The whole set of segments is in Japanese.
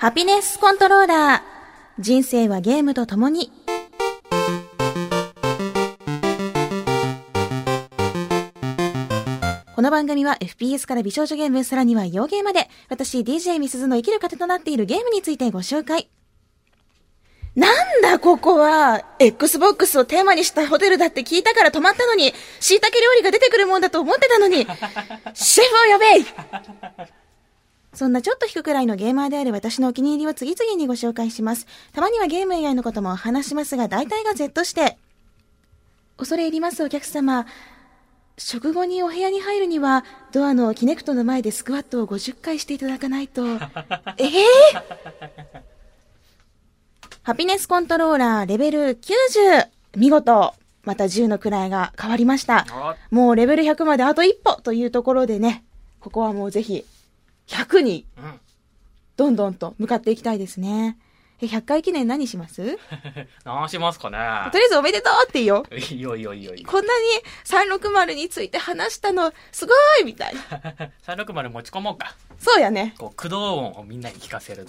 ハピネスコントローラー。人生はゲームと共に。この番組は FPS から美少女ゲーム、さらには洋ゲーまで、私 DJ みすずの生きる糧となっているゲームについてご紹介。なんだここは !Xbox をテーマにしたホテルだって聞いたから泊まったのに、椎茸料理が出てくるもんだと思ってたのに、シェフを呼べそんなちょっと引くくらいのゲーマーである私のお気に入りを次々にご紹介します。たまにはゲーム以外のことも話しますが、大体が Z して。恐れ入りますお客様。食後にお部屋に入るには、ドアのキネクトの前でスクワットを50回していただかないと。え えー、ハピネスコントローラーレベル90。見事、また10の位が変わりました。もうレベル100まであと一歩というところでね、ここはもうぜひ100に、どんどんと向かっていきたいですね。え、100回記念何します？何しますかねとりあえずおめでとうって言おう。いいよいいよいいよこんなに360について話したの、すごいみたいな。360持ち込もうか。そうやね。こう、駆動音をみんなに聞かせる。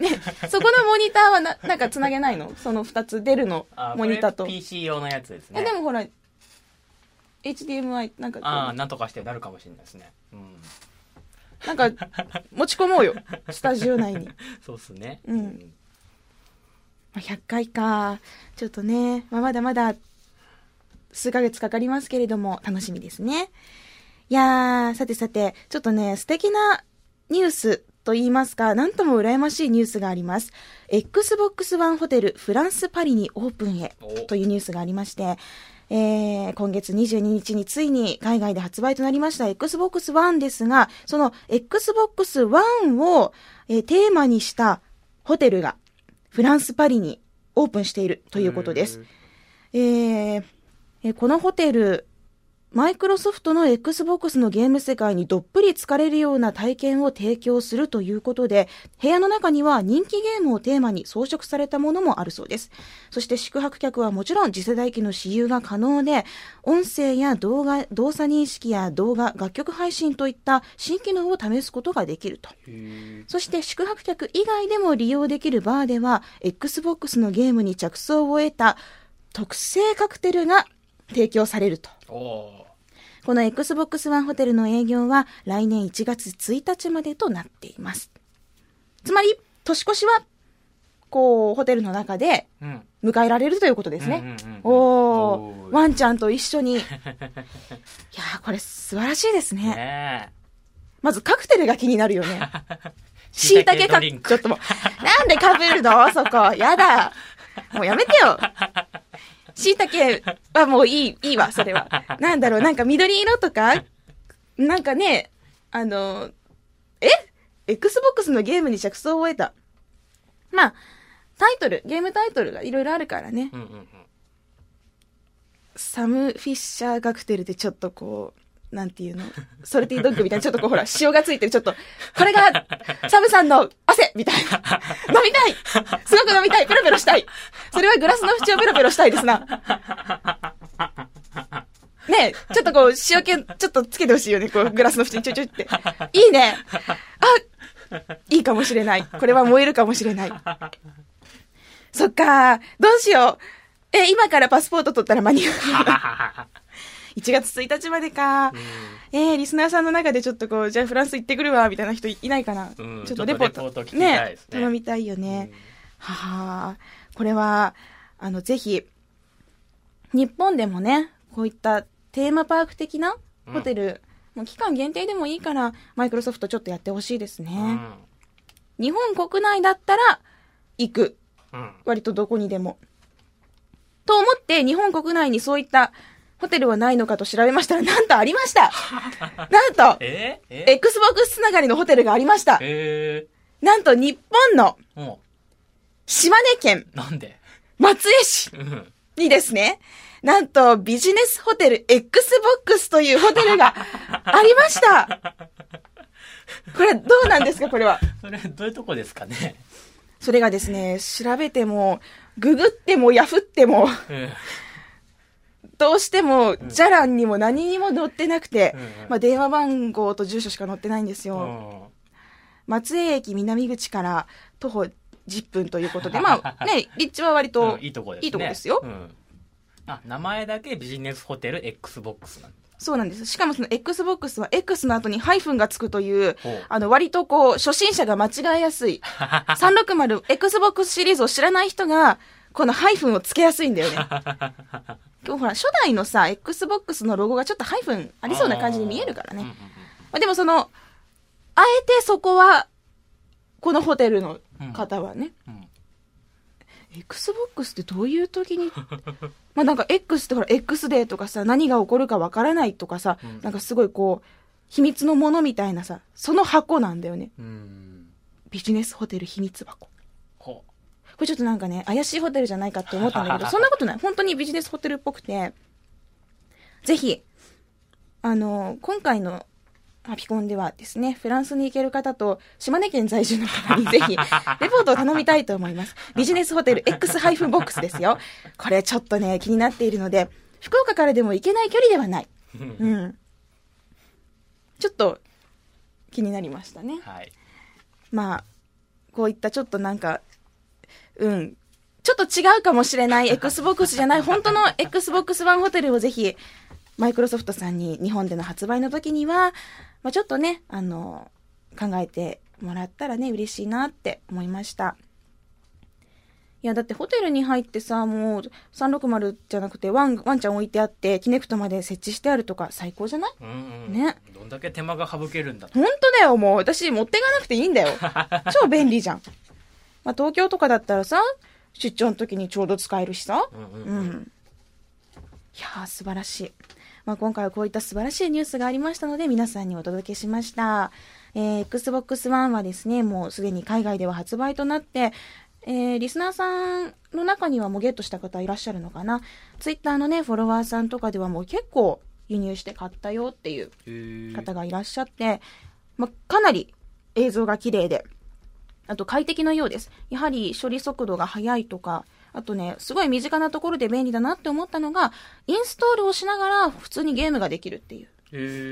ね、そこのモニターはな、なんか繋げないの？その2つ出るの、モニターと。PC 用のやつですね。え、でもほら、HDMI なんかああ、なんとかしてなるかもしれないですね。うん。なんか、持ち込もうよ。スタジオ内に。そうっすね。うん。まあ、100回か。ちょっとね、まあ、まだまだ、数ヶ月かかりますけれども、楽しみですね。いやー、さてさて、ちょっとね、素敵なニュースと言いますか、なんとも羨ましいニュースがあります。Xbox One ホテルフランス・パリにオープンへというニュースがありまして、えー、今月22日についに海外で発売となりました Xbox One ですが、その Xbox One を、えー、テーマにしたホテルがフランス・パリにオープンしているということです。えー、このホテル、マイクロソフトの Xbox のゲーム世界にどっぷり疲れるような体験を提供するということで、部屋の中には人気ゲームをテーマに装飾されたものもあるそうです。そして宿泊客はもちろん次世代機の私有が可能で、音声や動画、動作認識や動画、楽曲配信といった新機能を試すことができると。そして宿泊客以外でも利用できるバーでは、Xbox のゲームに着想を得た特製カクテルが提供されると。この Xbox One ホテルの営業は来年1月1日までとなっています。つまり、年越しは、こう、ホテルの中で、迎えられるということですね。おー、ワンちゃんと一緒に。いやー、これ素晴らしいですね。ねまずカクテルが気になるよね。椎茸か、ちょっともう、なんでかぶるの？そこ。やだ。もうやめてよ。椎茸はもういい、いいわ、それは。なんだろう、なんか緑色とか、なんかね、あの、え ?Xbox のゲームに着想を得た。まあ、タイトル、ゲームタイトルがいろいろあるからね。うんうんうん、サム・フィッシャーカクテルでちょっとこう、なんていうの、ソルティードッグみたいな、ちょっとこうほら、塩がついてる、ちょっと、これが、サムさんの汗みたいな。飲みたいすごく飲みたいペロペロしたいそれはグラスの縁をペロペロしたいですな。ねえ、ちょっとこう、塩気、ちょっとつけてほしいよね、こう、グラスの縁にちょいちょいって。いいねあ、いいかもしれない。これは燃えるかもしれない。そっかどうしよう。え、今からパスポート取ったら間に合う。1月1日までか、うん、えー、リスナーさんの中でちょっとこう、じゃあフランス行ってくるわ、みたいな人いないかな、うん、ちょっとレポート。ートねね頼みたいよね。うん、はあ、これは、あの、ぜひ、日本でもね、こういったテーマパーク的なホテル、もう期間限定でもいいから、マイクロソフトちょっとやってほしいですね。日本国内だったら、行く。割とどこにでも。と思って、日本国内にそういったホテルはないのかと調べましたら、なんとありました。なんと、えー、え Xbox つながりのホテルがありました。えー、なんと日本の、島根県、なんで？松江市にですね、なんとビジネスホテル Xbox というホテルが ありました。これどうなんですか？これは。それどういうとこですかね？それがですね、調べても、ググってもヤフっても、どうしても、じゃらんにも何にも載ってなくて、まあ、電話番号と住所しか載ってないんですよ。松江駅南口から徒歩10分ということで、まあね、立地は割とうんいいとこですね。いいとこですようん。あ、名前だけビジネスホテル XBOX なんだ。そうなんです。しかもその Xbox は X の後にハイフンがつくという、あの割とこう、初心者が間違えやすい。360 Xbox シリーズを知らない人が、このハイフンをつけやすいんだよね。今日ほら、初代のさ、Xbox のロゴがちょっとハイフンありそうな感じに見えるからね。まあ、でもその、あえてそこは、このホテルの方はね、うん。うん。Xbox ってどういう時に？まあなんか X ってほら X デーとかさ何が起こるかわからないとかさ、うん。なんかすごいこう秘密のものみたいなさその箱なんだよね。ビジネスホテル秘密箱れちょっとなんかね怪しいホテルじゃないかって思ったんだけど そんなことない本当にビジネスホテルっぽくてぜひあの今回のハピコンではですね、フランスに行ける方と島根県在住の方にぜひ、レポートを頼みたいと思います。ビジネスホテル X- ボックスですよ。これちょっとね、気になっているので、福岡からでも行けない距離ではない。う。うん。ちょっと気になりましたね。はい。まあ、こういったちょっとなんか、うん、ちょっと違うかもしれない Xbox じゃない、本当の Xbox One ホテルをぜひ、マイクロソフトさんに日本での発売の時には、まあちょっとね、あの、考えてもらったらね、嬉しいなって思いました。いや、だってホテルに入ってさ、もう360じゃなくてワン、ワンちゃん置いてあって、キネクトまで設置してあるとか最高じゃない？うんうん。ね。どんだけ手間が省けるんだと。本当だよ、もう。私、持っていかなくていいんだよ。超便利じゃん。まあ、東京とかだったらさ、出張の時にちょうど使えるしさ。うんううんん。いやー、素晴らしい。まあ、今回はこういった素晴らしいニュースがありましたので、皆さんにお届けしました。えー、Xbox One はですね、もうすでに海外では発売となって、えー、リスナーさんの中にはもうゲットした方いらっしゃるのかな。Twitter のね、フォロワーさんとかではもう結構輸入して買ったよっていう方がいらっしゃって、まあ、かなり映像が綺麗で、あと快適なようです。やはり処理速度が速いとか、あとね、すごい身近なところで便利だなって思ったのが、インストールをしながら普通にゲームができるっていう。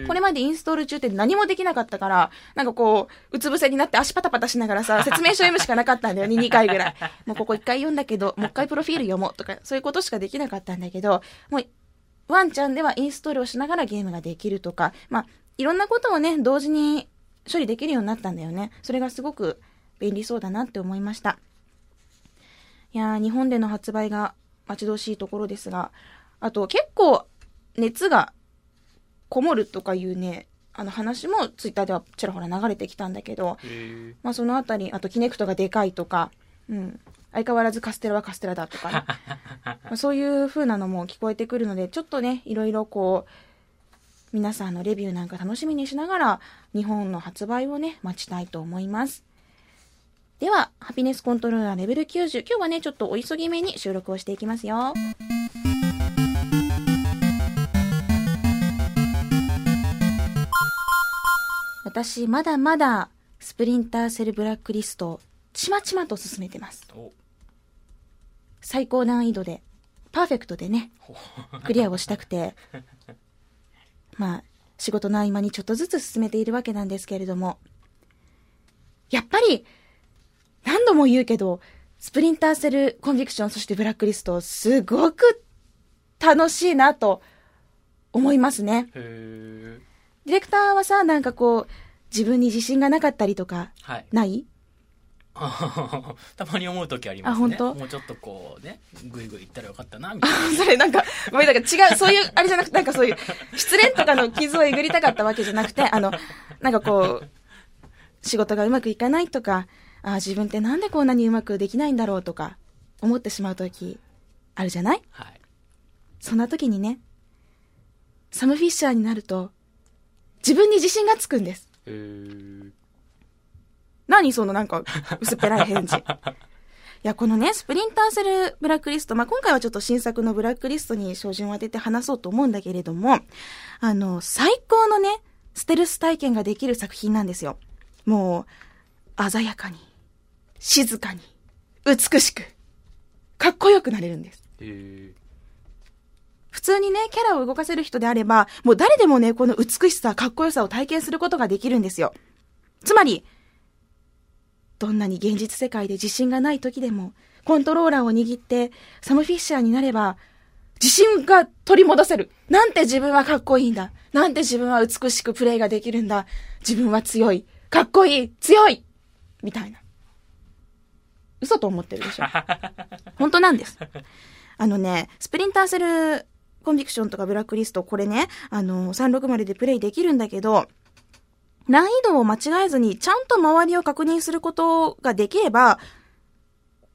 これまでインストール中って何もできなかったから、なんかこう、うつ伏せになって足パタパタしながらさ、説明書読むしかなかったんだよね、2回ぐらい。もうここ1回読んだけど、もう1回プロフィール読もうとか、そういうことしかできなかったんだけど、もう、ワンちゃんではインストールをしながらゲームができるとか、まあ、いろんなことをね、同時に処理できるようになったんだよね。それがすごく便利そうだなって思いました。いやー、日本での発売が待ち遠しいところですが、あと結構熱がこもるとかいうね、あの話もツイッターではちらほら流れてきたんだけど、まあそのあたり、あとキネクトがでかいとか、うん。相変わらずカステラはカステラだとかね。まあそういう風なのも聞こえてくるので、ちょっとね、いろいろこう、皆さんのレビューなんか楽しみにしながら、日本の発売をね、待ちたいと思います。では、ハピネスコントローラーレベル90。今日はね、ちょっとお急ぎめに収録をしていきますよ。私、まだまだ、スプリンターセルブラックリストをちまちまと進めてます。お最高難易度で、パーフェクトでね、ほクリアをしたくて、まあ、仕事の合間にちょっとずつ進めているわけなんですけれども、やっぱり、何度も言うけど、スプリンターセルコンビクション、そしてブラックリスト、すごく楽しいなと思いますね。ディレクターはさ、なんかこう、自分に自信がなかったりとか、はい。ない？たまに思う時ありますね。もうちょっとこうね、ぐいぐい行ったらよかったな、みたいな。それなんか、ごめん、なんか違う、そういう、あれじゃなくて、なんかそういう、失恋とかの傷をえぐりたかったわけじゃなくて、あの、なんかこう、仕事がうまくいかないとか、あ自分ってなんでこんなにうまくできないんだろうとか、思ってしまうとき、あるじゃない？はい。そんな時にね、サム・フィッシャーになると、自分に自信がつくんです。へー何そのなんか、薄っぺらい返事。いや、このね、スプリンターセルブラックリスト、まあ、今回はちょっと新作のブラックリストに照準を当てて話そうと思うんだけれども、あの、最高のね、ステルス体験ができる作品なんですよ。もう、鮮やかに、静かに、美しく、かっこよくなれるんです。普通にね、キャラを動かせる人であれば、もう誰でもね、この美しさ、かっこよさを体験することができるんですよ。つまり、どんなに現実世界で自信がない時でも、コントローラーを握って、サム・フィッシャーになれば、自信が取り戻せる。なんて自分はかっこいいんだ。なんて自分は美しくプレイができるんだ。自分は強い。かっこいい。強いみたいな。嘘と思ってるでしょ。本当なんです。あのね、スプリンターセルコンビクションとかブラックリスト、これね、あの、360でプレイできるんだけど、難易度を間違えずに、ちゃんと周りを確認することができれば、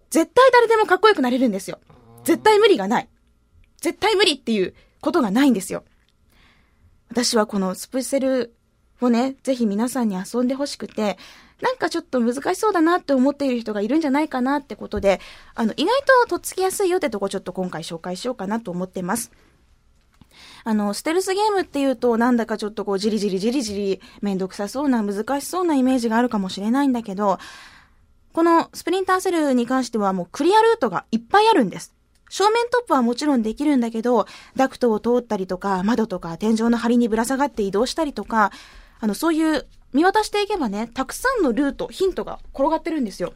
絶対誰でもかっこよくなれるんですよ。絶対無理がない。絶対無理っていうことがないんですよ。私はこのスプセルをね、ぜひ皆さんに遊んでほしくて、なんかちょっと難しそうだなって思っている人がいるんじゃないかなってことで、あの、意外ととっつきやすいよってとこちょっと今回紹介しようかなと思ってます。あの、ステルスゲームっていうと、なんだかちょっとこう、じりじりじりじり、めんどくさそうな、難しそうなイメージがあるかもしれないんだけど、このスプリンターセルに関してはもうクリアルートがいっぱいあるんです。正面トップはもちろんできるんだけど、ダクトを通ったりとか、窓とか天井の梁にぶら下がって移動したりとか、あの、そういう見渡していけばね、たくさんのルート、ヒントが転がってるんですよ。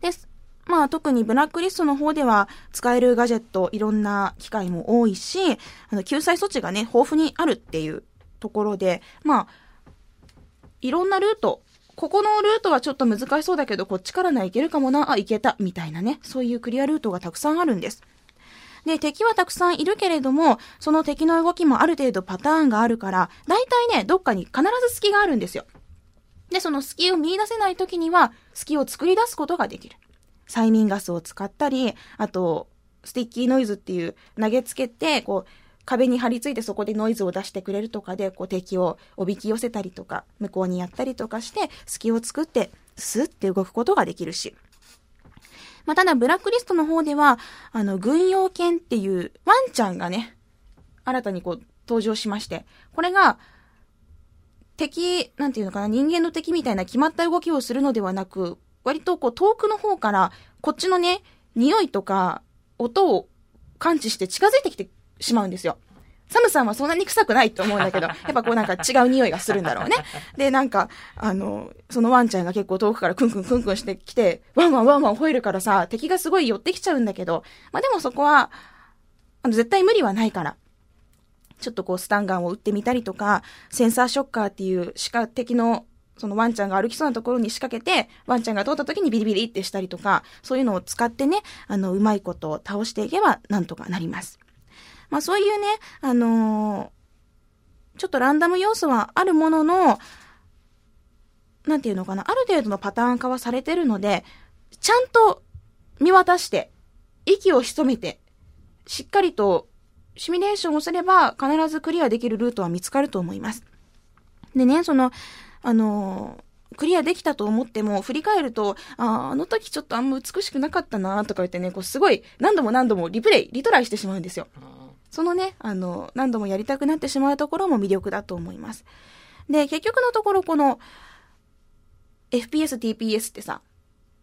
です。まあ特にブラックリストの方では使えるガジェット、いろんな機械も多いし、あの救済措置がね、豊富にあるっていうところで、まあ、いろんなルート、ここのルートはちょっと難しそうだけど、こっちからなら行けるかもな、あ、行けた、みたいなね、そういうクリアルートがたくさんあるんです。で、敵はたくさんいるけれども、その敵の動きもある程度パターンがあるから、大体ね、どっかに必ず隙があるんですよ。で、その隙を見出せない時には、隙を作り出すことができる。催眠ガスを使ったり、あと、 sticky noise っていう投げつけて、こう、壁に張り付いてそこでノイズを出してくれるとかで、こう敵をおびき寄せたりとか、向こうにやったりとかして、隙を作って、スッて動くことができるし。まあ、ただ、ブラックリストの方では、あの、軍用犬っていうワンちゃんがね、新たにこう、登場しまして、これが、敵、なんていうのかな、人間の敵みたいな決まった動きをするのではなく、割とこう遠くの方から、こっちのね、匂いとか音を感知して近づいてきてしまうんですよ。サムさんはそんなに臭くないと思うんだけど、やっぱこうなんか違う匂いがするんだろうね。で、なんか、あの、そのワンちゃんが結構遠くからクンクンクンクンしてきて、ワンワンワンワン吠えるからさ、敵がすごい寄ってきちゃうんだけど、まあでもそこは、あの、絶対無理はないから。ちょっとこうスタンガンを撃ってみたりとか、 sensor shocker っていう視覚的のそのワンちゃんが歩きそうなところに仕掛けて、ワンちゃんが通った時にビリビリってしたりとか、そういうのを使ってね、あの、うまいことを倒していけばなんとかなります。まあそういうね、あのーちょっとランダム要素はあるものの、なんていうのかな、ある程度のパターン化はされてるので、ちゃんと見渡して、息を潜めて、しっかりとシミュレーションをすれば必ずクリアできるルートは見つかると思います。でね、その、あのークリアできたと思っても、振り返ると、あーあの時ちょっとあんま美しくなかったなとか言ってね、こうすごい何度も何度もリプレイ、リトライしてしまうんですよ。そのね、あの、何度もやりたくなってしまうところも魅力だと思います。で、結局のところこの、FPS、TPS ってさ、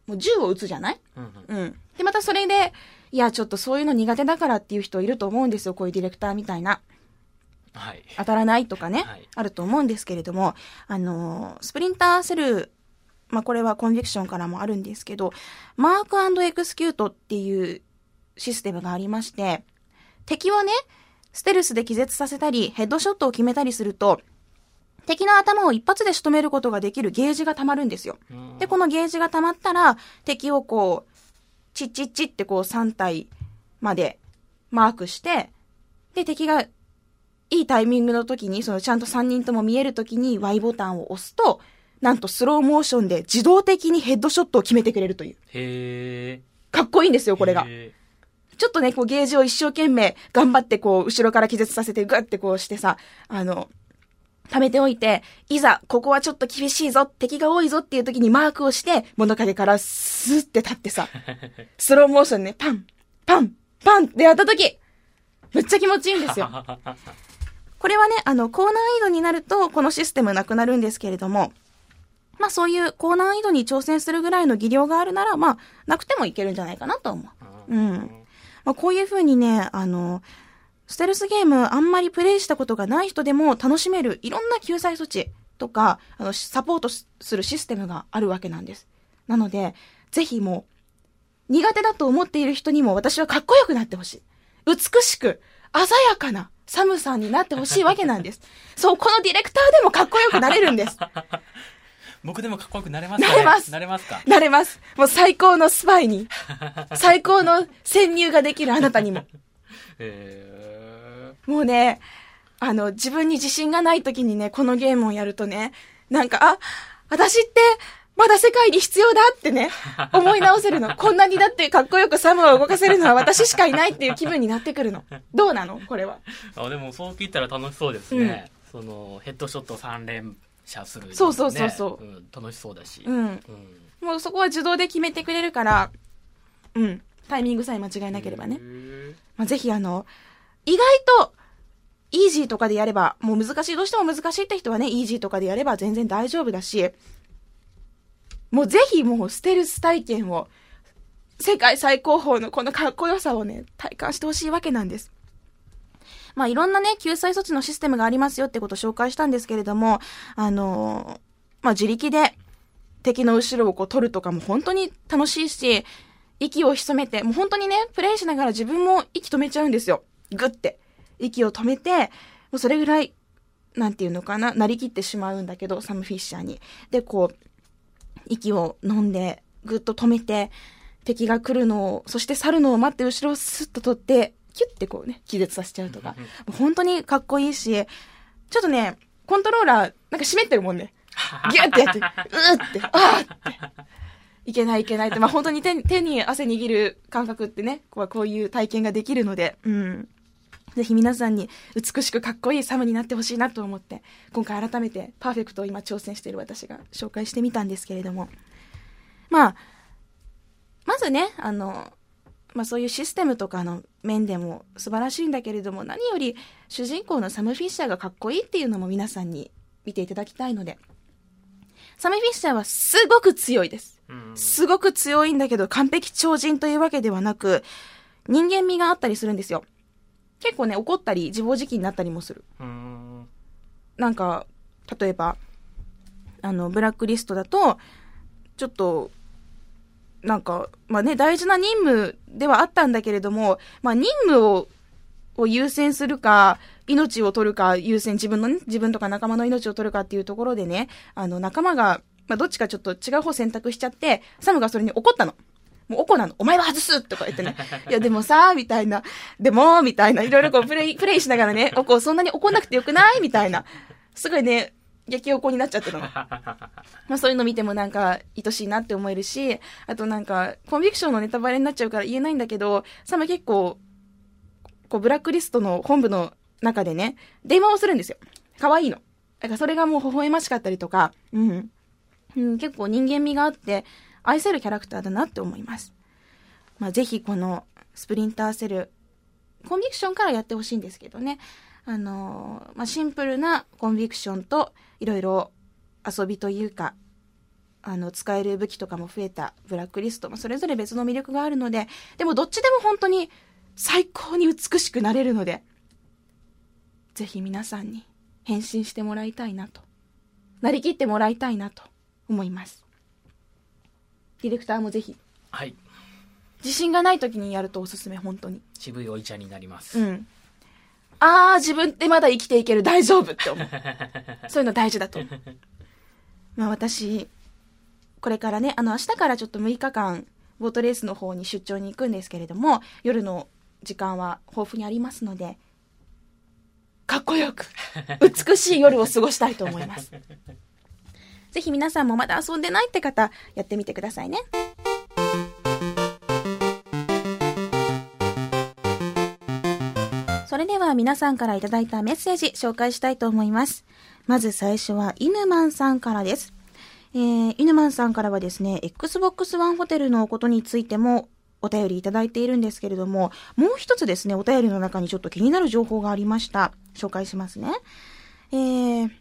もう銃を撃つじゃない？うん。で、またそれで、いや、ちょっとそういうの苦手だからっていう人いると思うんですよ。こういうディレクターみたいな。はい。当たらないとかね、はいあると思うんですけれども、あのースプリンターセル、まあ、これはコンビクションからもあるんですけど、マークエクスキュートっていうシステムがありまして、敵をね、ステルスで気絶させたり、ヘッドショットを決めたりすると、敵の頭を一発で仕留めることができるゲージが溜まるんですよ。で、このゲージが溜まったら、敵をこう、チッチッチってこう3体までマークして、で、敵がいいタイミングの時に、そのちゃんと3人とも見える時に Y ボタンを押すと、なんとスローモーションで自動的にヘッドショットを決めてくれるという。へかっこいいんですよ、ーこれが。へちょっとね、こうゲージを一生懸命頑張ってこう、後ろから気絶させてグッてこうしてさ、あの、貯めておいて、いざ、ここはちょっと厳しいぞ、敵が多いぞっていう時にマークをして、物陰からスーって立ってさ、スローモーションね、パン、パン、パンってやった時、めっちゃ気持ちいいんですよ。ー これはね、あの、高難易度になると、このシステムなくなるんですけれども、まあそういう高難易度に挑戦するぐらいの技量があるなら、まあ、なくてもいけるんじゃないかなと思う。うん。まあ、こういう風にね、あの、ステルスゲームあんまりプレイしたことがない人でも楽しめるいろんな救済措置とか、あの、サポートするシステムがあるわけなんです。なので、ぜひもう、苦手だと思っている人にも私はかっこよくなってほしい。美しく、鮮やかな寒さんになってほしいわけなんです。そう、このディレクターでもかっこよくなれるんです。僕でもかっこよくなれますか、ね、なれますなれますか？なれます。もう最高のスパイに、最高の潜入ができるあなたにも。へもうね、あの、自分に自信がない時にね、このゲームをやるとね、なんか、あ、私って、まだ世界に必要だってね、思い直せるの。こんなにだってかっこよくサムを動かせるのは私しかいないっていう気分になってくるの。どうなの？これは。ーあでもそう聞いたら楽しそうですね、そのヘッドショット3連射する、ね、そうそうそうそううん、楽しそうだし、うん。うんもうそこは自動で決めてくれるから、うん。タイミングさえ間違えなければねまあ、ぜひあの、意外と、イージーとかでやれば、もう難しい、どうしても難しいって人はね、イージーとかでやれば全然大丈夫だし、もうぜひもうステルス体験を、世界最高峰のこのかっこよさをね、体感してほしいわけなんです。まあいろんなね、救済措置のシステムがありますよってことを紹介したんですけれども、あのーまあ自力で敵の後ろをこう取るとかも本当に楽しいし、息を潜めて、もう本当にね、プレイしながら自分も息止めちゃうんですよ。ぐって。息を止めて、もうそれぐらい、なんていうのかな、なりきってしまうんだけど、サム・フィッシャーに。で、こう、息を飲んで、ぐっと止めて、敵が来るのを、そして去るのを待って後ろをスッと取って、キュッてこうね、気絶させちゃうとか。もう本当にかっこいいし、ちょっとね、コントローラー、なんか湿ってるもんね。ギュッてやって、うーって、あーって。いけないいけないって、まあ本当に手手に汗握る感覚ってね、こうこういう体験ができるので、うん。ぜひ皆さんに美しくかっこいいサムになってほしいなと思って、今回改めてパーフェクトを今挑戦している私が紹介してみたんですけれども。まあ、まずね、あの、まあそういうシステムとかの面でも素晴らしいんだけれども、何より主人公のサム・フィッシャーがかっこいいっていうのも皆さんに見ていただきたいので、サム・フィッシャーはすごく強いです。うんすごく強いんだけど完璧超人というわけではなく、人間味があったりするんですよ。結構ね、怒ったり自暴自棄になったりもする。うんなんか、例えば、あの、ブラックリストだと、ちょっと、なんか、まあね、大事な任務ではあったんだけれども、まあ任務を、を優先するか、命を取るか、優先、自分のね、自分とか仲間の命を取るかっていうところでね、あの、仲間が、まあどっちかちょっと違う方選択しちゃって、サムがそれに怒ったの。もう怒なの。お前は外すとか言ってね。いや、でもさ、みたいな。でも、みたいな。いろいろこう、プレイ、プレイしながらね、おこ、そんなに怒んなくてよくない？みたいな。すごいね、激怒になっちゃってたの。まあそういうの見てもなんか、愛しいなって思えるし、あとなんか、コンビクションのネタバレになっちゃうから言えないんだけど、サム結構、こう、ブラックリストの本部の中でね、電話をするんですよ。可愛いの。だからそれがもう微笑ましかったりとか、うん。うん、結構人間味があって、愛せるキャラクターだなって思います。まあぜひこの、スプリンターセル、コンビクションからやってほしいんですけどね。あのーまあ、シンプルなコンビクションと、いろいろ遊びというか、あの、使える武器とかも増えたブラックリスト、まあ、それぞれ別の魅力があるので、でもどっちでも本当に最高に美しくなれるので、ぜひ皆さんに変身してもらいたいなと、なりきってもらいたいなと思います。ディレクターもぜひ、はい自信がない時にやるとおすすめ、本当に。渋いおいちゃんになります、うん。あー、自分ってまだ生きていける、大丈夫って思う。そういうの大事だと思う。まあ私、これからね、あの、明日からちょっと6日間、ボートレースの方に出張に行くんですけれども、夜の時間は豊富にありますので、かっこよく、美しい夜を過ごしたいと思います。ぜひ皆さんもまだ遊んでないって方、やってみてくださいね。それでは皆さんからいただいたメッセージ紹介したいと思います。まず最初は、イヌマンさんからです。えー、イヌマンさんからはですね、Xbox One ホテルのことについてもお便りいただいているんですけれども、もう一つですね、お便りの中にちょっと気になる情報がありました。紹介しますね。えー、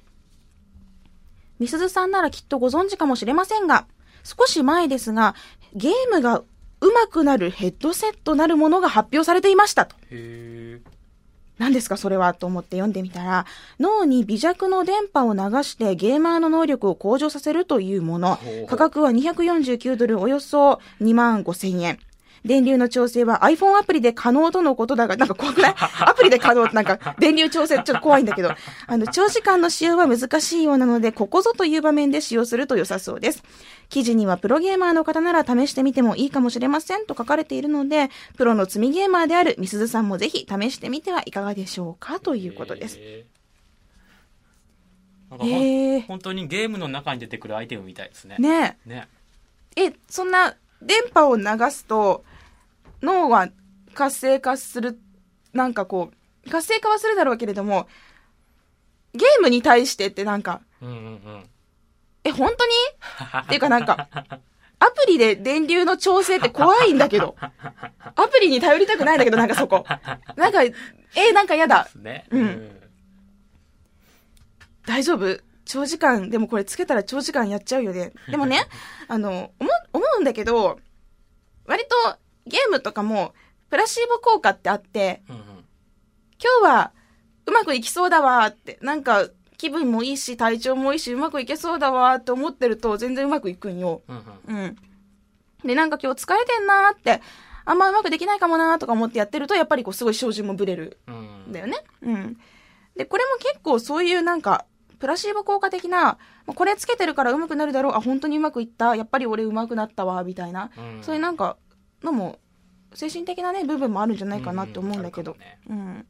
みすずさんならきっとご存知かもしれませんが、少し前ですが、ゲームが上手くなるヘッドセットなるものが発表されていましたと。へえ何ですかそれは？と思って読んでみたら、脳に微弱の電波を流してゲーマーの能力を向上させるというもの。価格は249ドルおよそ2万5千円。電流の調整は iPhone アプリで可能とのことだが、なんか怖くない アプリで可能ってなんか電流調整ちょっと怖いんだけど、あの、長時間の使用は難しいようなので、ここぞという場面で使用すると良さそうです。記事にはプロゲーマーの方なら試してみてもいいかもしれませんと書かれているので、プロの積みゲーマーであるみすずさんもぜひ試してみてはいかがでしょうかということです。へーなんかほんへー本当にゲームの中に出てくるアイテムみたいですね。ねね。え。え、そんな電波を流すと脳は活性化する、なんかこう、活性化はするだろうけれども、ゲームに対してってなんか、うんうんうん。え、本当に？っていうかなんか、アプリで電流の調整って怖いんだけど。アプリに頼りたくないんだけど、なんかそこ。なんか、え、なんかやだで。すね。うん大丈夫？長時間、でもこれつけたら長時間やっちゃうよね。でもね、あの、思う、思うんだけど、割とゲームとかも、プラシーボ効果ってあって、うんうん今日はうまくいきそうだわーって、なんか気分もいいし、体調もいいし、うまくいけそうだわーって思ってると全然うまくいくんよ。うんうんうん。で、なんか今日疲れてんなーって、あんまうまくできないかもなーとか思ってやってると、やっぱりこうすごい照準もブレるうんんだよね。うん。で、これも結構そういうなんか、プラシーボ効果的な、まあこれつけてるから上手くなるだろう、あ、本当にうまくいった、やっぱり俺上手くなったわ、みたいな、うんそういうなんか、のも、精神的なね、部分もあるんじゃないかなって思うんだけど。うんあるうん。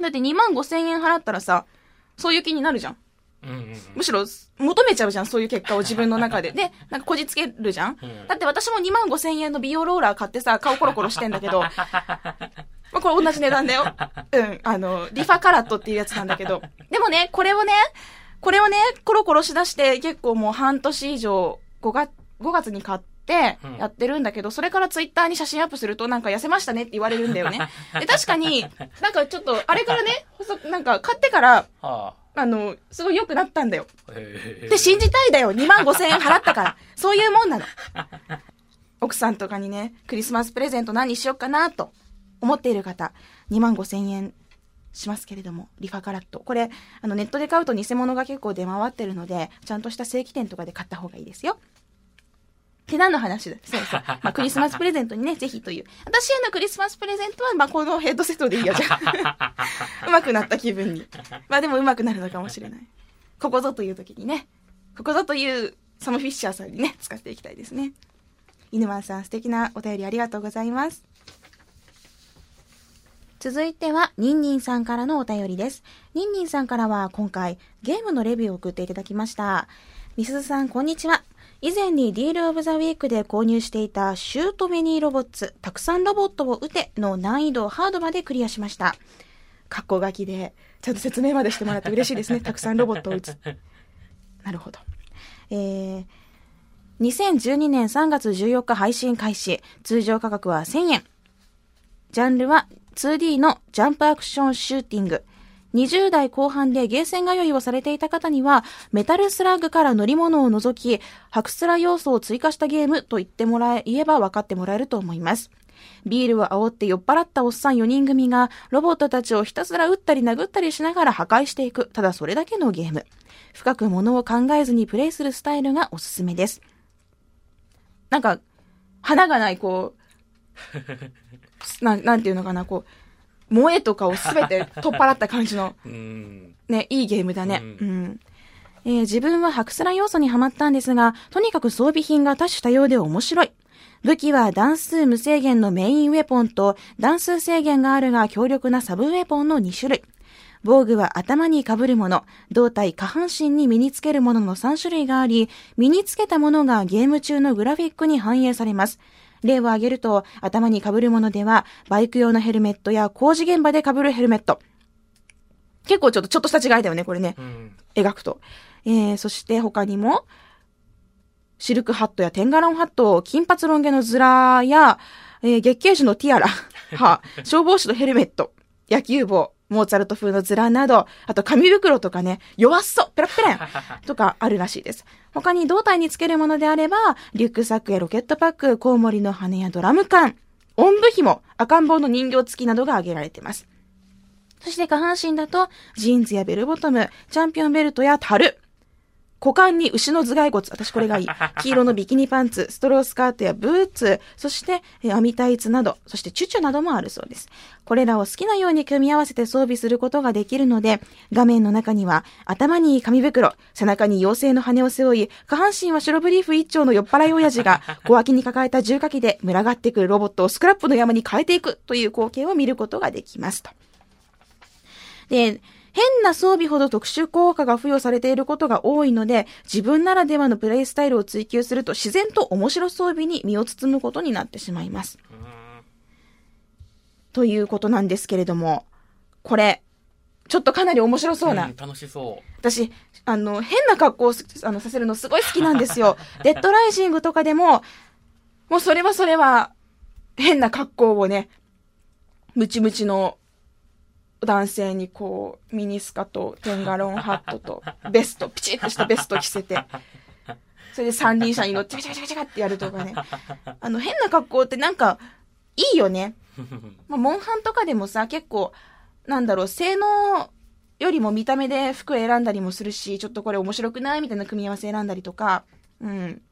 だって2万5千円払ったらさ、そういう気になるじゃん。うんうんうんむしろ、求めちゃうじゃん、そういう結果を自分の中で。で、なんかこじつけるじゃん。うんだって私も2万5千円の美容ローラー買ってさ、顔コロコロしてんだけど、まあこれ同じ値段だよ。うん、あの、リファカラットっていうやつなんだけど。でもね、これをね、これをね、コロコロしだして結構もう半年以上、5月、5月に買って、やってるんだけど、それからツイッターに写真アップするとなんか痩せましたねって言われるんだよね。で、確かに、なんかちょっと、あれからね、細くなんか買ってから、はあの、すごい良くなったんだよ。で、信じたいだよ。2万5千円払ったから。そういうもんなの。奥さんとかにね、クリスマスプレゼント何にしようかなと思っている方、2万5千円しますけれども、リファカラット。これ、あの、ネットで買うと偽物が結構出回ってるので、ちゃんとした正規店とかで買った方がいいですよ。って何の話だそうそう。まあ、クリスマスプレゼントにね、ぜひという。私へのクリスマスプレゼントは、まあ、このヘッドセットでいいや、じゃあ。うまくなった気分に。まあ、でもうまくなるのかもしれない。ここぞという時にね、ここぞというサム・フィッシャーさんにね、使っていきたいですね。犬丸さん、素敵なお便りありがとうございます。続いては、ニンニンさんからのお便りです。ニンニンさんからは今回、ゲームのレビューを送っていただきました。みすずさん、こんにちは。以前にディールオブザウィークで購入していたシュートメニーロボッツ、たくさんロボットを撃ての難易度ハードまでクリアしました。格好書きで、ちゃんと説明までしてもらって嬉しいですね。たくさんロボットを撃つ。なるほど。えー、2012年3月14日配信開始。通常価格は1000円。ジャンルは 2D のジャンプアクションシューティング。20代後半でゲーセン通いをされていた方には、メタルスラッグから乗り物を除き、ハクスラ要素を追加したゲームと言ってもらえ、言えば分かってもらえると思います。ビールを煽って酔っ払ったおっさん4人組が、ロボットたちをひたすら撃ったり殴ったりしながら破壊していく、ただそれだけのゲーム。深く物を考えずにプレイするスタイルがおすすめです。なんか、花がない、こう、なん、なんていうのかな、こう、萌えとかをすべて取っ払った感じの、うんね、いいゲームだね。ううん。えー自分はハクスラ要素にはまったんですが、とにかく装備品が多種多様で面白い。武器は段数無制限のメインウェポンと段数制限があるが強力なサブウェポンの2種類。防具は頭に被るもの、胴体下半身に身につけるものの3種類があり、身につけたものがゲーム中のグラフィックに反映されます。例を挙げると、頭に被るものでは、バイク用のヘルメットや工事現場で被るヘルメット。結構ちょっと、ちょっとした違いだよね、これね。うん描くと。えー、そして他にも、シルクハットやテンガロンハット、金髪ロン毛のズラや、えー月桂樹のティアラ、は、消防士のヘルメット、野球帽、モーツァルト風のズラなど、あと紙袋とかね、弱っそうペラッペラ とかあるらしいです。他に胴体につけるものであれば、リュックサックやロケットパック、コウモリの羽やドラム缶、おんぶ紐、赤ん坊の人形付きなどが挙げられています。そして下半身だと、ジーンズやベルボトム、チャンピオンベルトや樽。股間に牛の頭蓋骨。私これがいい。黄色のビキニパンツ、ストロースカートやブーツ、そして、えー網タイツなど、そしてチュチュなどもあるそうです。これらを好きなように組み合わせて装備することができるので、画面の中には、頭に紙袋、背中に妖精の羽を背負い、下半身は白ブリーフ一丁の酔っ払い親父が、小脇に抱えた重火器で群がってくるロボットをスクラップの山に変えていくという光景を見ることができますと。で、変な装備ほど特殊効果が付与されていることが多いので、自分ならではのプレイスタイルを追求すると自然と面白装備に身を包むことになってしまいます。ということなんですけれども、これ、ちょっとかなり面白そうな。ん楽しそう。私、あの、変な格好をすあのさせるのすごい好きなんですよ。デッドライジングとかでも、もうそれはそれは、変な格好をね、ムチムチの男性にこう、ミニスカとテンガロンハットと、ベスト、ピチッとしたベスト着せて、それで三輪車に乗ってチャチャチャチャチャってやるとかね。あの、変な格好ってなんか、いいよね。まあ、モンハンとかでもさ、結構、なんだろう、性能よりも見た目で服選んだりもするし、ちょっとこれ面白くないみたいな組み合わせ選んだりとか、うん。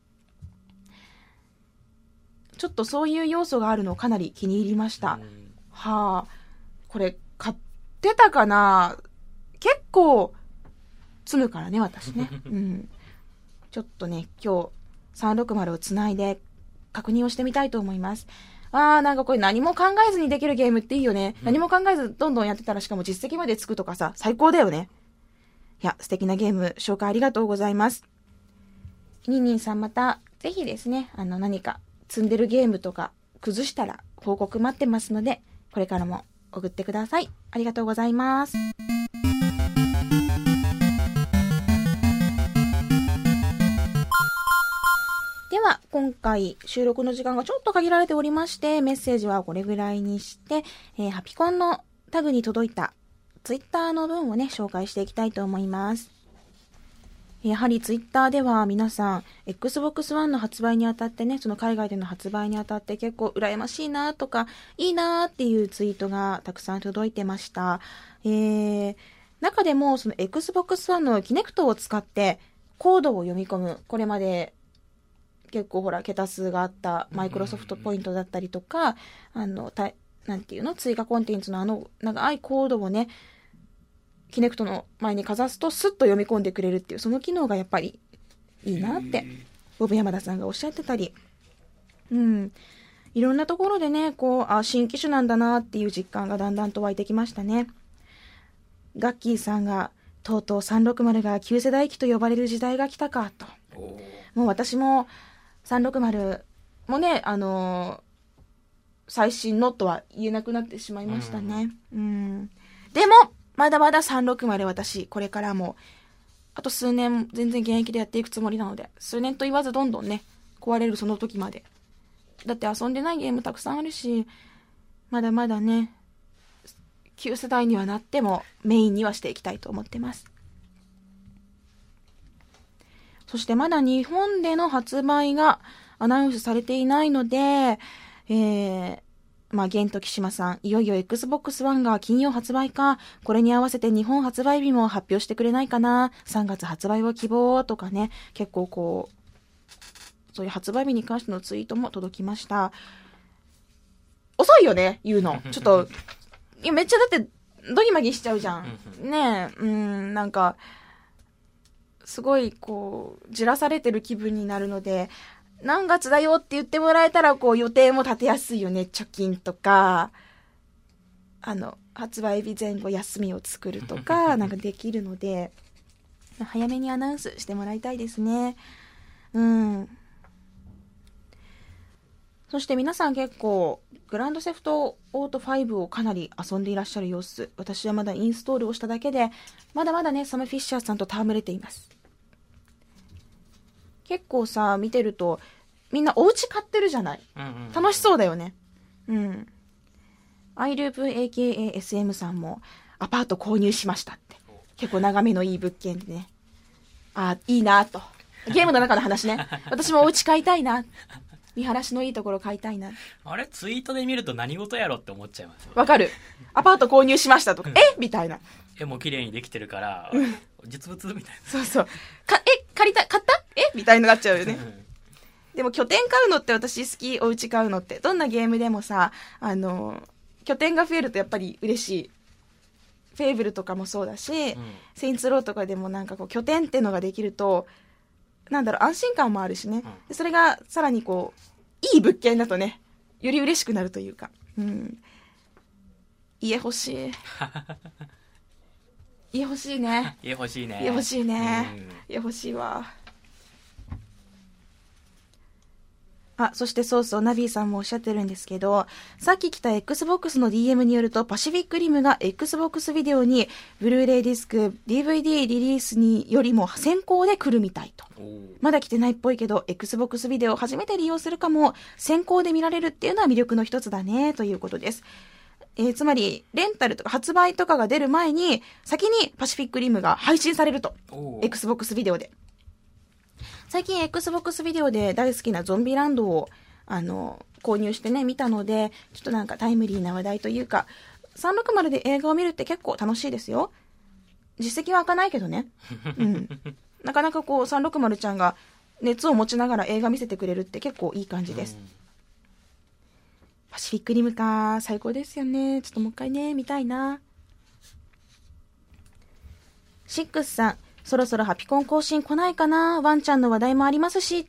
ちょっとそういう要素があるのをかなり気に入りました。うんはあ、これ、買ってたかな？結構、積むからね、私ね。うん。ちょっとね、今日、360をつないで、確認をしてみたいと思います。あー、なんかこれ何も考えずにできるゲームっていいよね。何も考えずどんどんやってたらしかも実績までつくとかさ、最高だよね。いや、素敵なゲーム、紹介ありがとうございます。ニンニンさんまた、ぜひですね、あの何か積んでるゲームとか崩したら報告待ってますので、これからも送ってください。ありがとうございます。では、今回収録の時間がちょっと限られておりまして、メッセージはこれぐらいにして、えーハピコンのタグに届いたツイッターの文をね、紹介していきたいと思います。やはりツイッターでは皆さん、Xbox One の発売にあたってね、その海外での発売にあたって結構羨ましいなとか、いいなっていうツイートがたくさん届いてました。えー、中でもその Xbox One のキネクトを使ってコードを読み込む、これまで結構ほら、桁数があったマイクロソフトポイントだったりとか、あの、たなんていうの？追加コンテンツのあの長いコードをね、キネクトの前にかざすとスッと読み込んでくれるっていうその機能がやっぱりいいなってボブ山田さんがおっしゃってたり。うん。いろんなところでねこうあ新機種なんだなっていう実感がだんだんと湧いてきましたね。ガッキーさんがとうとう360が旧世代機と呼ばれる時代が来たかと。もう私も360もねあのー最新のとは言えなくなってしまいましたね。うん。でもまだまだ360私これからもあと数年全然現役でやっていくつもりなので数年と言わずどんどんね壊れるその時まで。だって遊んでないゲームたくさんあるしまだまだね旧世代にはなってもメインにはしていきたいと思ってます。そしてまだ日本での発売がアナウンスされていないので、えー、まあ、ゲントキシマさん、いよいよ Xbox One が金曜発売か、これに合わせて日本発売日も発表してくれないかな、3月発売を希望とかね、結構こう、そういう発売日に関してのツイートも届きました。遅いよね、言うの。ちょっと、いや、めっちゃだって、ドギマギしちゃうじゃん。ねえ、うん、なんか、すごいこうじらされてる気分になるので何月だよって言ってもらえたらこう予定も立てやすいよね。貯金とかあの発売日前後休みを作るとか なんかできるので早めにアナウンスしてもらいたいですね。うん。そして皆さん結構グランドセフトオート5をかなり遊んでいらっしゃる様子。私はまだインストールをしただけでまだまだねサム・フィッシャーさんと戯れています結構さ見てるとみんなお家買ってるじゃない。うんうん。楽しそうだよね。うん。アイループ AKASM さんもアパート購入しましたって。結構眺めのいい物件でね。あいいなと。ゲームの中の話ね。私もお家買いたいな見晴らしのいいところ買いたいな。あれツイートで見ると何事やろって思っちゃいますよ。わかる。アパート購入しましたとか、え？みたいな。絵も綺麗にできてるから、実物みたいそうそう。か、え、借りた、買った？え？みたいになっちゃうよな。ね。でも拠点買うのって私好き、お家買うのって。どんなゲームでもさ、あの、拠点が増えるとやっぱり嬉しい。フェーブルとかもそうだし、うんセインツローとかでもなんかこう拠点ってのができると、なんだろう、安心感もあるしね。でそれがさらにこう、いい物件だとね、より嬉しくなるというか。うん。家欲しい。家欲しいね。家欲しいね。家欲しいねうん。家欲しいわ。あ、そしてそうそう、ナビーさんもおっしゃってるんですけど、さっき来た Xbox の DM によると、パシフィックリムが Xbox ビデオに、ブルーレイディスク、DVD リリースによりも先行で来るみたいと。まだ来てないっぽいけど、Xbox ビデオを初めて利用するかも、先行で見られるっていうのは魅力の一つだね、ということです。えーつまり、レンタルとか発売とかが出る前に、先にパシフィックリムが配信されると。Xbox ビデオで。最近 Xbox ビデオで大好きなゾンビランドを、あの、購入してね、見たので、ちょっとなんかタイムリーな話題というか、360で映画を見るって結構楽しいですよ。実績は開かないけどね。うん。なかなかこう、360ちゃんが熱を持ちながら映画見せてくれるって結構いい感じです。パシフィックリムか、最高ですよね。ちょっともう一回ね、見たいな。シックスさん、そろそろハピコン更新来ないかな？ワンちゃんの話題もありますし。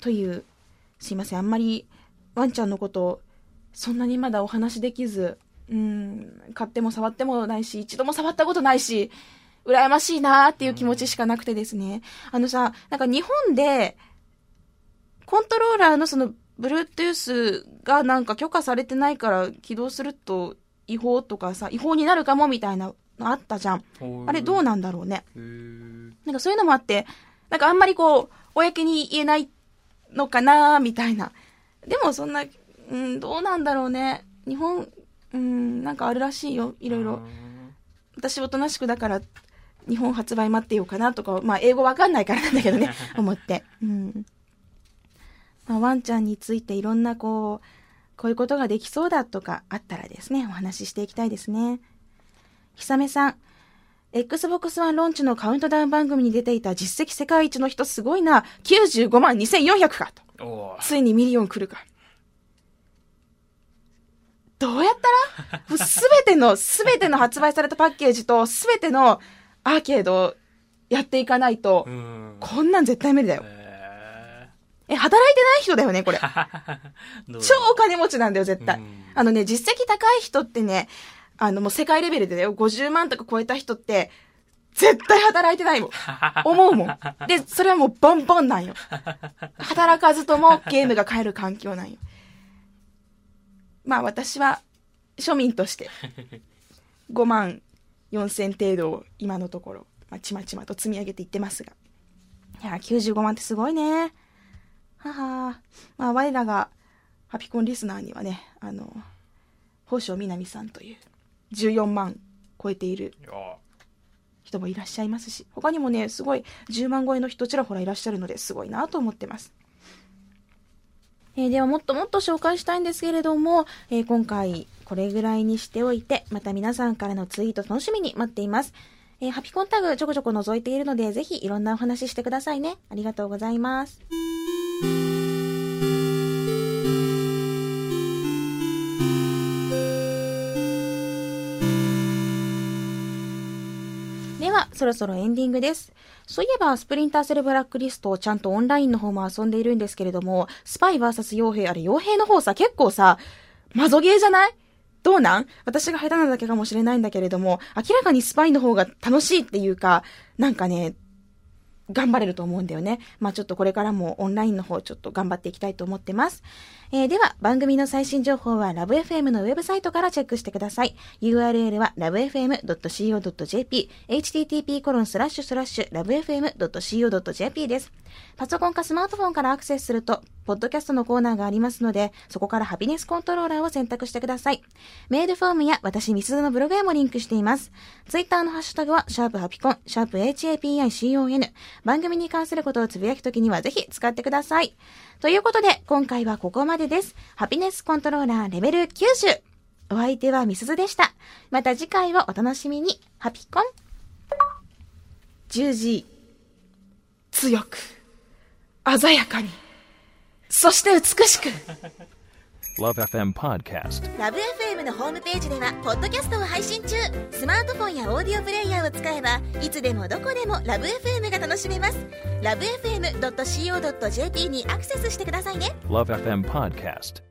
という、すいません、あんまりワンちゃんのこと、そんなにまだお話できず、うん、買っても触ってもないし、一度も触ったことないし、羨ましいなーっていう気持ちしかなくてですね。あのさ、なんか日本で、コントローラーのその、Bluetooth がなんか許可されてないから起動すると違法とかさ、違法になるかもみたいなあったじゃん。あれどうななんだろうね。んなんかそういうのもあって、なんかあんまりこう、公に言えないのかなみたいな。でもそんな、うん、どうなんだろうね。日本、うん、なんかあるらしいよ。いろいろ。私おとなしくだから、日本発売待ってようかなとか、まあ英語わかんないからなんだけどね、思って。うん。まあ、ワンちゃんについていろんなこう、こういうことができそうだとかあったらですね、お話ししていきたいですね。ひさめさん。Xbox One ローンチのカウントダウン番組に出ていた実績世界一の人すごいな。95万2400かと。ついにミリオン来るか。どうやったら？すべての、すべての発売されたパッケージとすべてのアーケードをやっていかないとう、んこんなん絶対無理だよ。へえ、働いてない人だよね、これ。超お金持ちなんだよ、絶対うん。あのね、実績高い人ってね、あのもう世界レベルでだよ、50万とか超えた人って、絶対働いてないもん。思うもん。で、それはもうボンボンなんよ。働かずともゲームが買える環境なんよ。まあ私は庶民として5万4千程度を今のところ、まあ、ちまちまと積み上げていってますが。いや、95万ってすごいね。ははまあ我らがハピコンリスナーにはね、あの、宝生みなみさんという14万超えている人もいらっしゃいますし、他にもね、すごい10万超えの人ちらほらいらっしゃるのですごいなと思ってます。えーではもっともっと紹介したいんですけれども、えー今回これぐらいにしておいて、また皆さんからのツイート楽しみに待っています。えーハピコンタグちょこちょこ覗いているので、ぜひいろんなお話ししてくださいね。ありがとうございます。は、そろそろエンディングです。そういえば、スプリンターセルブラックリスト、ちゃんとオンラインの方も遊んでいるんですけれども、スパイ VS 傭兵、あれ、傭兵の方さ、結構さ、マゾゲーじゃない？どうなん？私が下手なだけかもしれないんだけれども、明らかにスパイの方が楽しいっていうか、なんかね、頑張れると思うんだよね。まあちょっとこれからもオンラインの方ちょっと頑張っていきたいと思ってます。えーでは番組の最新情報はラブ f m のウェブサイトからチェックしてください。URL は lovefm.co.jp http コロンスラッシュスラッシュ lovefm.co.jp です。パソコンかスマートフォンからアクセスすると、ポッドキャストのコーナーがありますので、そこからハピネスコントローラーを選択してください。メールフォームや私、ミスズのブログへもリンクしています。ツイッターのハッシュタグは、シャープハピコン、シャープ HAPICON。番組に関することをつぶやくときにはぜひ使ってください。ということで、今回はここまでです。ハピネスコントローラーレベル90。お相手はミスでした。また次回をお楽しみに。ハピコン。10時。強く。鮮やかに。そして美しく。Love FM Podcast. ラブ f m のホームページではポッドキャストを配信中スマートフォンやオーディオプレイヤーを使えばいつでもどこでもラブ f m が楽しめますラブ FM.co.jp にアクセスしてくださいね Love FM Podcast.